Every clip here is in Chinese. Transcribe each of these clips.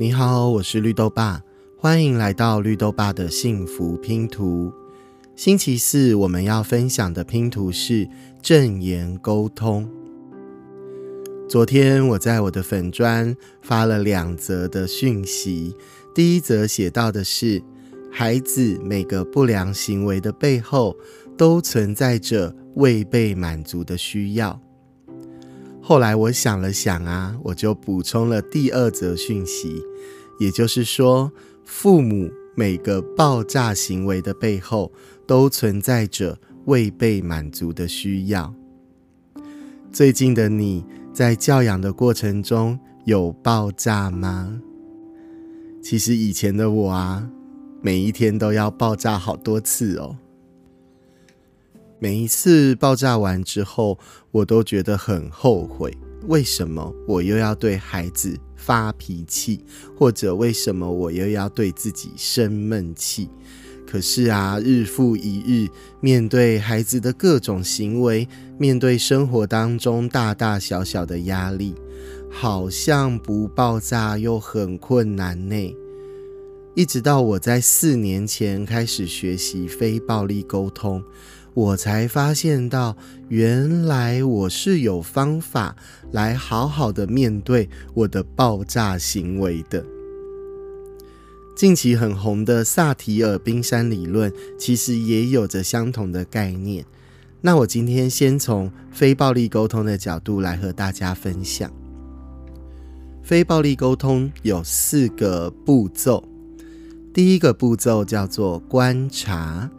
你好，我是绿豆爸，欢迎来到绿豆爸的幸福拼图。星期四我们要分享的拼图是正言沟通。昨天我在我的粉砖发了两则的讯息，第一则写到的是，孩子每个不良行为的背后都存在着未被满足的需要。后来我想了想啊，我就补充了第二则讯息，也就是说，父母每个爆炸行为的背后都存在着未被满足的需要。最近的你在教养的过程中有爆炸吗？其实以前的我啊，每一天都要爆炸好多次哦。每一次爆炸完之后，我都觉得很后悔。为什么我又要对孩子发脾气，或者为什么我又要对自己生闷气？可是啊，日复一日，面对孩子的各种行为，面对生活当中大大小小的压力，好像不爆炸又很困难呢。一直到我在四年前开始学习非暴力沟通。我才发现到，原来我是有方法来好好的面对我的爆炸行为的。近期很红的萨提尔冰山理论，其实也有着相同的概念。那我今天先从非暴力沟通的角度来和大家分享。非暴力沟通有四个步骤，第一个步骤叫做观察。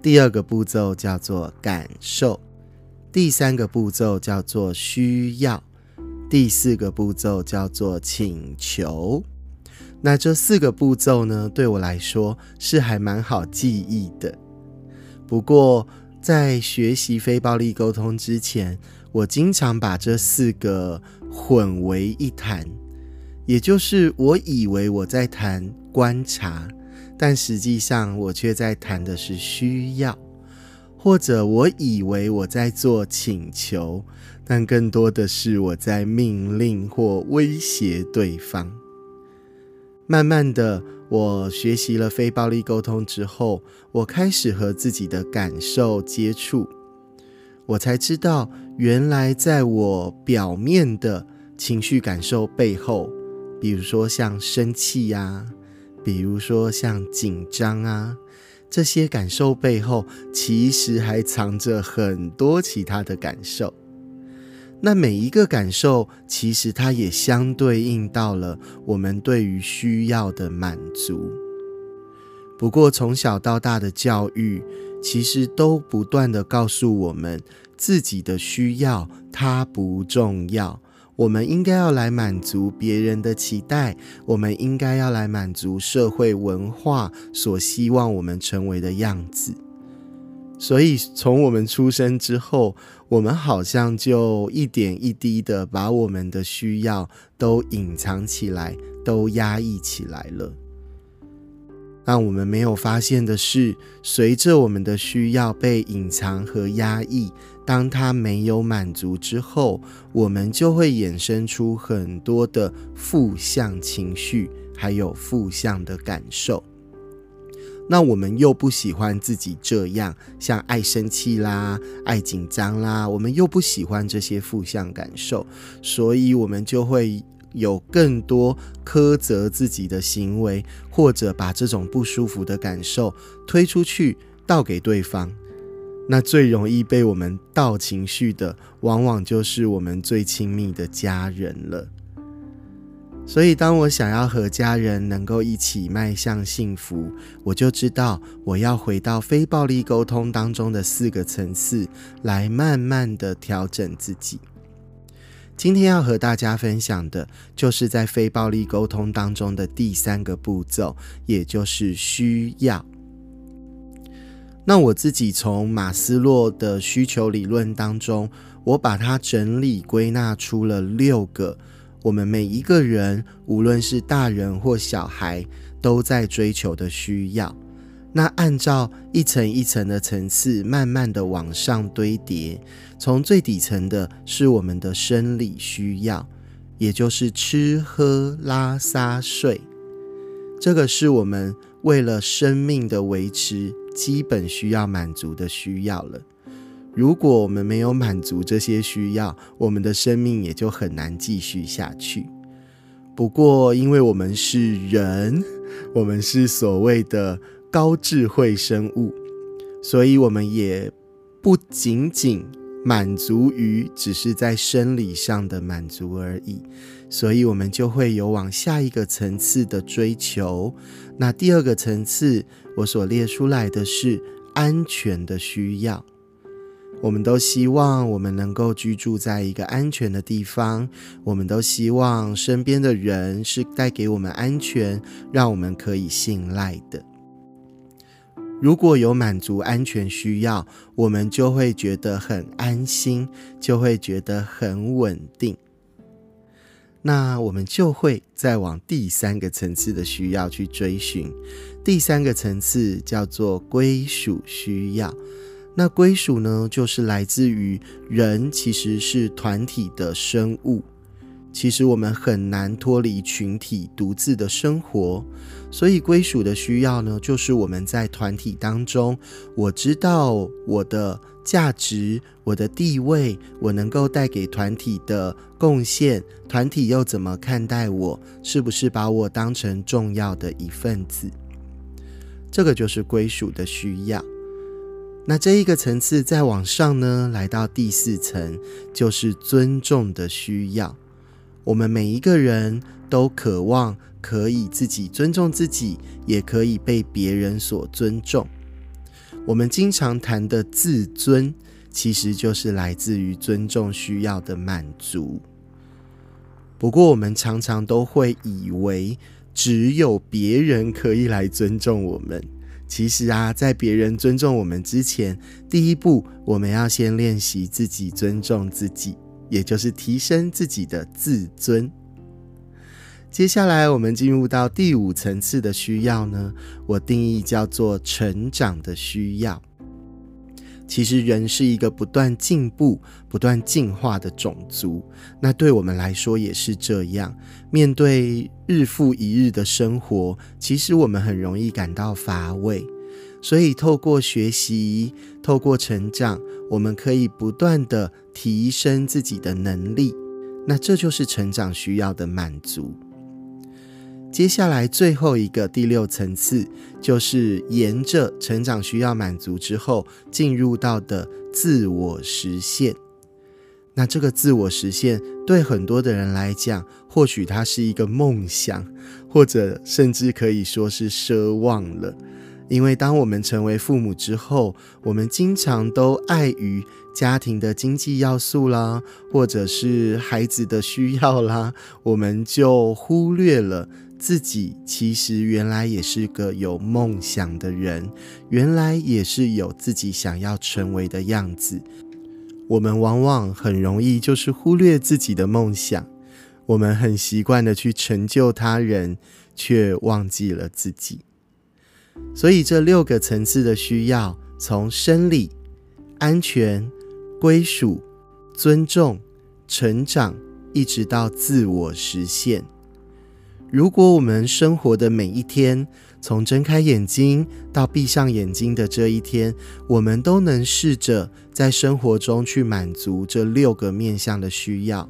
第二个步骤叫做感受，第三个步骤叫做需要，第四个步骤叫做请求。那这四个步骤呢，对我来说是还蛮好记忆的。不过在学习非暴力沟通之前，我经常把这四个混为一谈，也就是我以为我在谈观察。但实际上，我却在谈的是需要，或者我以为我在做请求，但更多的是我在命令或威胁对方。慢慢的，我学习了非暴力沟通之后，我开始和自己的感受接触，我才知道，原来在我表面的情绪感受背后，比如说像生气呀。比如说像紧张啊，这些感受背后，其实还藏着很多其他的感受。那每一个感受，其实它也相对应到了我们对于需要的满足。不过从小到大的教育，其实都不断的告诉我们，自己的需要它不重要。我们应该要来满足别人的期待，我们应该要来满足社会文化所希望我们成为的样子。所以，从我们出生之后，我们好像就一点一滴的把我们的需要都隐藏起来，都压抑起来了。让我们没有发现的是，随着我们的需要被隐藏和压抑。当他没有满足之后，我们就会衍生出很多的负向情绪，还有负向的感受。那我们又不喜欢自己这样，像爱生气啦、爱紧张啦，我们又不喜欢这些负向感受，所以我们就会有更多苛责自己的行为，或者把这种不舒服的感受推出去，倒给对方。那最容易被我们倒情绪的，往往就是我们最亲密的家人了。所以，当我想要和家人能够一起迈向幸福，我就知道我要回到非暴力沟通当中的四个层次，来慢慢的调整自己。今天要和大家分享的，就是在非暴力沟通当中的第三个步骤，也就是需要。那我自己从马斯洛的需求理论当中，我把它整理归纳出了六个我们每一个人，无论是大人或小孩，都在追求的需要。那按照一层一层的层次，慢慢的往上堆叠，从最底层的是我们的生理需要，也就是吃喝拉撒睡。这个是我们为了生命的维持基本需要满足的需要了。如果我们没有满足这些需要，我们的生命也就很难继续下去。不过，因为我们是人，我们是所谓的高智慧生物，所以我们也不仅仅满足于只是在生理上的满足而已。所以，我们就会有往下一个层次的追求。那第二个层次，我所列出来的是安全的需要。我们都希望我们能够居住在一个安全的地方，我们都希望身边的人是带给我们安全，让我们可以信赖的。如果有满足安全需要，我们就会觉得很安心，就会觉得很稳定。那我们就会再往第三个层次的需要去追寻。第三个层次叫做归属需要。那归属呢，就是来自于人其实是团体的生物，其实我们很难脱离群体独自的生活，所以归属的需要呢，就是我们在团体当中，我知道我的价值、我的地位，我能够带给团体的贡献，团体又怎么看待我，是不是把我当成重要的一份子？这个就是归属的需要。那这一个层次再往上呢，来到第四层，就是尊重的需要。我们每一个人都渴望可以自己尊重自己，也可以被别人所尊重。我们经常谈的自尊，其实就是来自于尊重需要的满足。不过，我们常常都会以为，只有别人可以来尊重我们。其实啊，在别人尊重我们之前，第一步我们要先练习自己尊重自己，也就是提升自己的自尊。接下来我们进入到第五层次的需要呢，我定义叫做成长的需要。其实人是一个不断进步、不断进化的种族，那对我们来说也是这样。面对日复一日的生活，其实我们很容易感到乏味。所以，透过学习、透过成长，我们可以不断的提升自己的能力。那这就是成长需要的满足。接下来最后一个第六层次，就是沿着成长需要满足之后，进入到的自我实现。那这个自我实现，对很多的人来讲，或许它是一个梦想，或者甚至可以说是奢望了。因为当我们成为父母之后，我们经常都碍于家庭的经济要素啦，或者是孩子的需要啦，我们就忽略了。自己其实原来也是个有梦想的人，原来也是有自己想要成为的样子。我们往往很容易就是忽略自己的梦想，我们很习惯的去成就他人，却忘记了自己。所以这六个层次的需要，从生理、安全、归属、尊重、成长，一直到自我实现。如果我们生活的每一天，从睁开眼睛到闭上眼睛的这一天，我们都能试着在生活中去满足这六个面向的需要，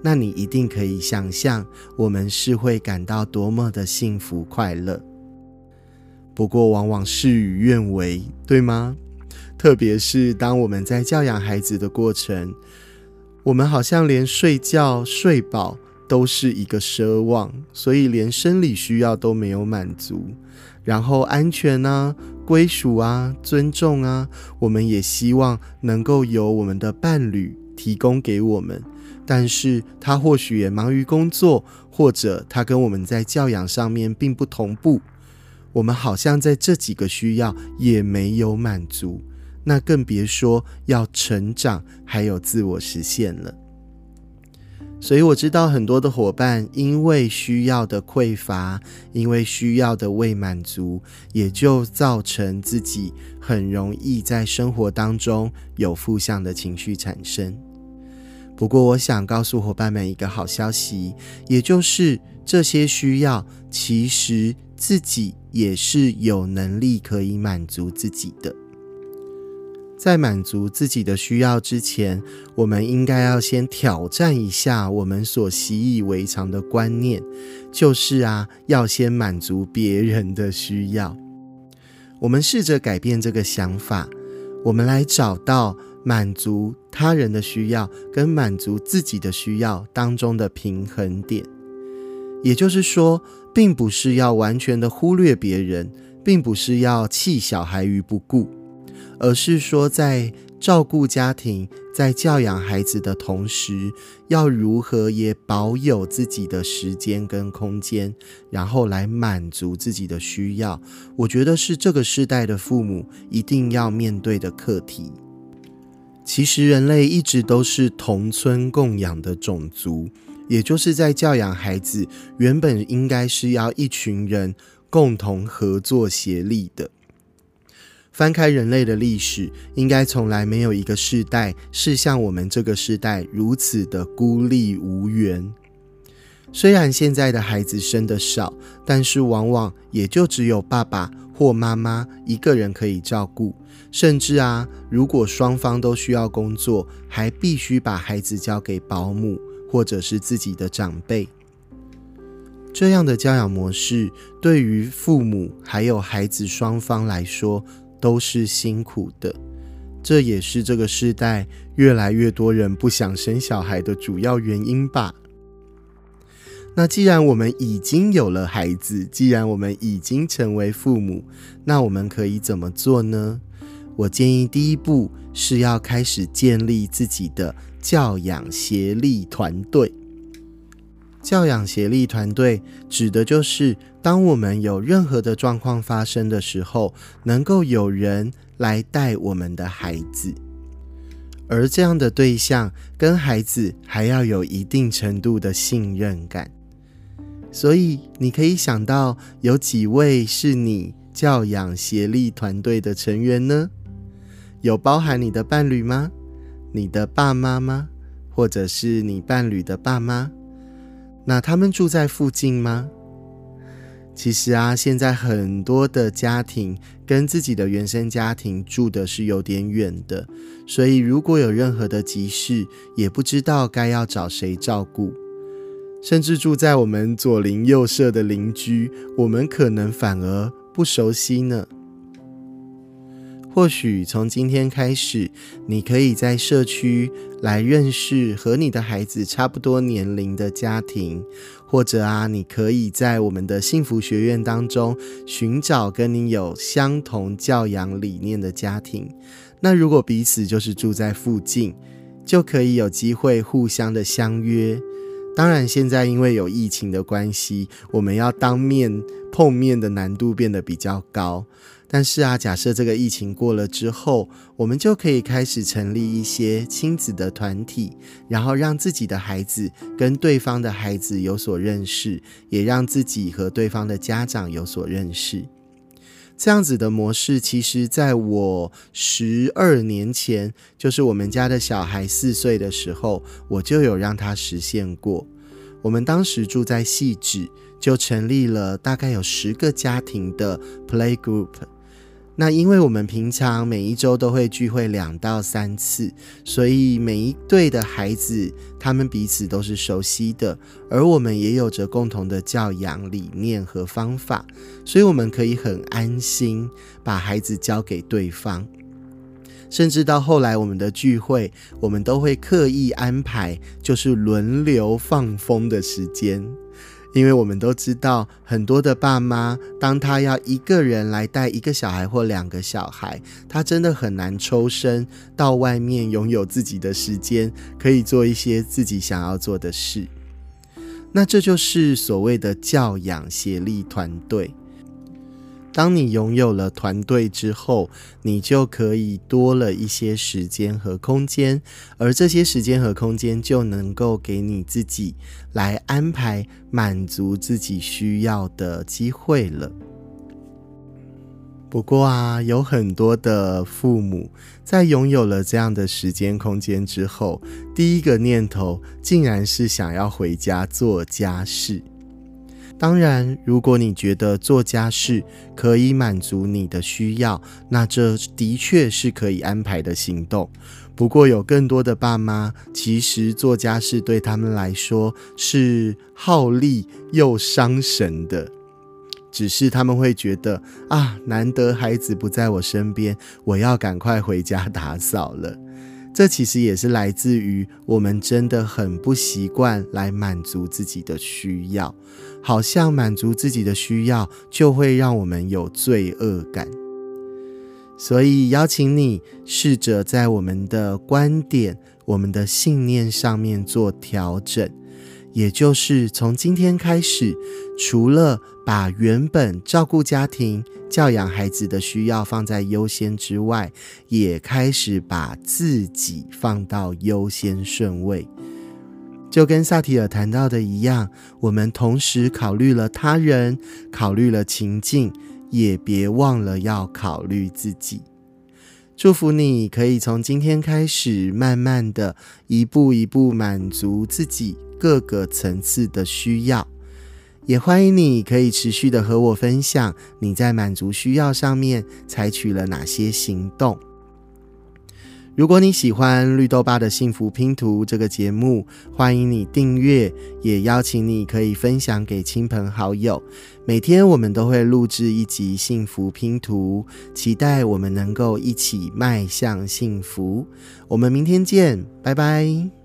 那你一定可以想象，我们是会感到多么的幸福快乐。不过，往往事与愿违，对吗？特别是当我们在教养孩子的过程，我们好像连睡觉睡饱。都是一个奢望，所以连生理需要都没有满足。然后安全啊、归属啊、尊重啊，我们也希望能够由我们的伴侣提供给我们。但是他或许也忙于工作，或者他跟我们在教养上面并不同步。我们好像在这几个需要也没有满足，那更别说要成长还有自我实现了。所以我知道很多的伙伴，因为需要的匮乏，因为需要的未满足，也就造成自己很容易在生活当中有负向的情绪产生。不过，我想告诉伙伴们一个好消息，也就是这些需要，其实自己也是有能力可以满足自己的。在满足自己的需要之前，我们应该要先挑战一下我们所习以为常的观念，就是啊，要先满足别人的需要。我们试着改变这个想法，我们来找到满足他人的需要跟满足自己的需要当中的平衡点。也就是说，并不是要完全的忽略别人，并不是要弃小孩于不顾。而是说，在照顾家庭、在教养孩子的同时，要如何也保有自己的时间跟空间，然后来满足自己的需要。我觉得是这个时代的父母一定要面对的课题。其实，人类一直都是同村共养的种族，也就是在教养孩子，原本应该是要一群人共同合作协力的。翻开人类的历史，应该从来没有一个世代是像我们这个时代如此的孤立无援。虽然现在的孩子生的少，但是往往也就只有爸爸或妈妈一个人可以照顾，甚至啊，如果双方都需要工作，还必须把孩子交给保姆或者是自己的长辈。这样的教养模式，对于父母还有孩子双方来说，都是辛苦的，这也是这个时代越来越多人不想生小孩的主要原因吧。那既然我们已经有了孩子，既然我们已经成为父母，那我们可以怎么做呢？我建议第一步是要开始建立自己的教养协力团队。教养协力团队指的就是，当我们有任何的状况发生的时候，能够有人来带我们的孩子，而这样的对象跟孩子还要有一定程度的信任感。所以，你可以想到有几位是你教养协力团队的成员呢？有包含你的伴侣吗？你的爸妈吗？或者是你伴侣的爸妈？那他们住在附近吗？其实啊，现在很多的家庭跟自己的原生家庭住的是有点远的，所以如果有任何的急事，也不知道该要找谁照顾，甚至住在我们左邻右舍的邻居，我们可能反而不熟悉呢。或许从今天开始，你可以在社区来认识和你的孩子差不多年龄的家庭，或者啊，你可以在我们的幸福学院当中寻找跟你有相同教养理念的家庭。那如果彼此就是住在附近，就可以有机会互相的相约。当然，现在因为有疫情的关系，我们要当面碰面的难度变得比较高。但是啊，假设这个疫情过了之后，我们就可以开始成立一些亲子的团体，然后让自己的孩子跟对方的孩子有所认识，也让自己和对方的家长有所认识。这样子的模式，其实在我十二年前，就是我们家的小孩四岁的时候，我就有让他实现过。我们当时住在细致，就成立了大概有十个家庭的 play group。那因为我们平常每一周都会聚会两到三次，所以每一对的孩子他们彼此都是熟悉的，而我们也有着共同的教养理念和方法，所以我们可以很安心把孩子交给对方。甚至到后来我们的聚会，我们都会刻意安排，就是轮流放风的时间。因为我们都知道，很多的爸妈，当他要一个人来带一个小孩或两个小孩，他真的很难抽身到外面拥有自己的时间，可以做一些自己想要做的事。那这就是所谓的教养协力团队。当你拥有了团队之后，你就可以多了一些时间和空间，而这些时间和空间就能够给你自己来安排满足自己需要的机会了。不过啊，有很多的父母在拥有了这样的时间空间之后，第一个念头竟然是想要回家做家事。当然，如果你觉得做家事可以满足你的需要，那这的确是可以安排的行动。不过，有更多的爸妈其实做家事对他们来说是耗力又伤神的。只是他们会觉得啊，难得孩子不在我身边，我要赶快回家打扫了。这其实也是来自于我们真的很不习惯来满足自己的需要，好像满足自己的需要就会让我们有罪恶感。所以邀请你试着在我们的观点、我们的信念上面做调整。也就是从今天开始，除了把原本照顾家庭、教养孩子的需要放在优先之外，也开始把自己放到优先顺位。就跟萨提尔谈到的一样，我们同时考虑了他人，考虑了情境，也别忘了要考虑自己。祝福你可以从今天开始，慢慢的一步一步满足自己。各个层次的需要，也欢迎你可以持续的和我分享你在满足需要上面采取了哪些行动。如果你喜欢绿豆爸的幸福拼图这个节目，欢迎你订阅，也邀请你可以分享给亲朋好友。每天我们都会录制一集幸福拼图，期待我们能够一起迈向幸福。我们明天见，拜拜。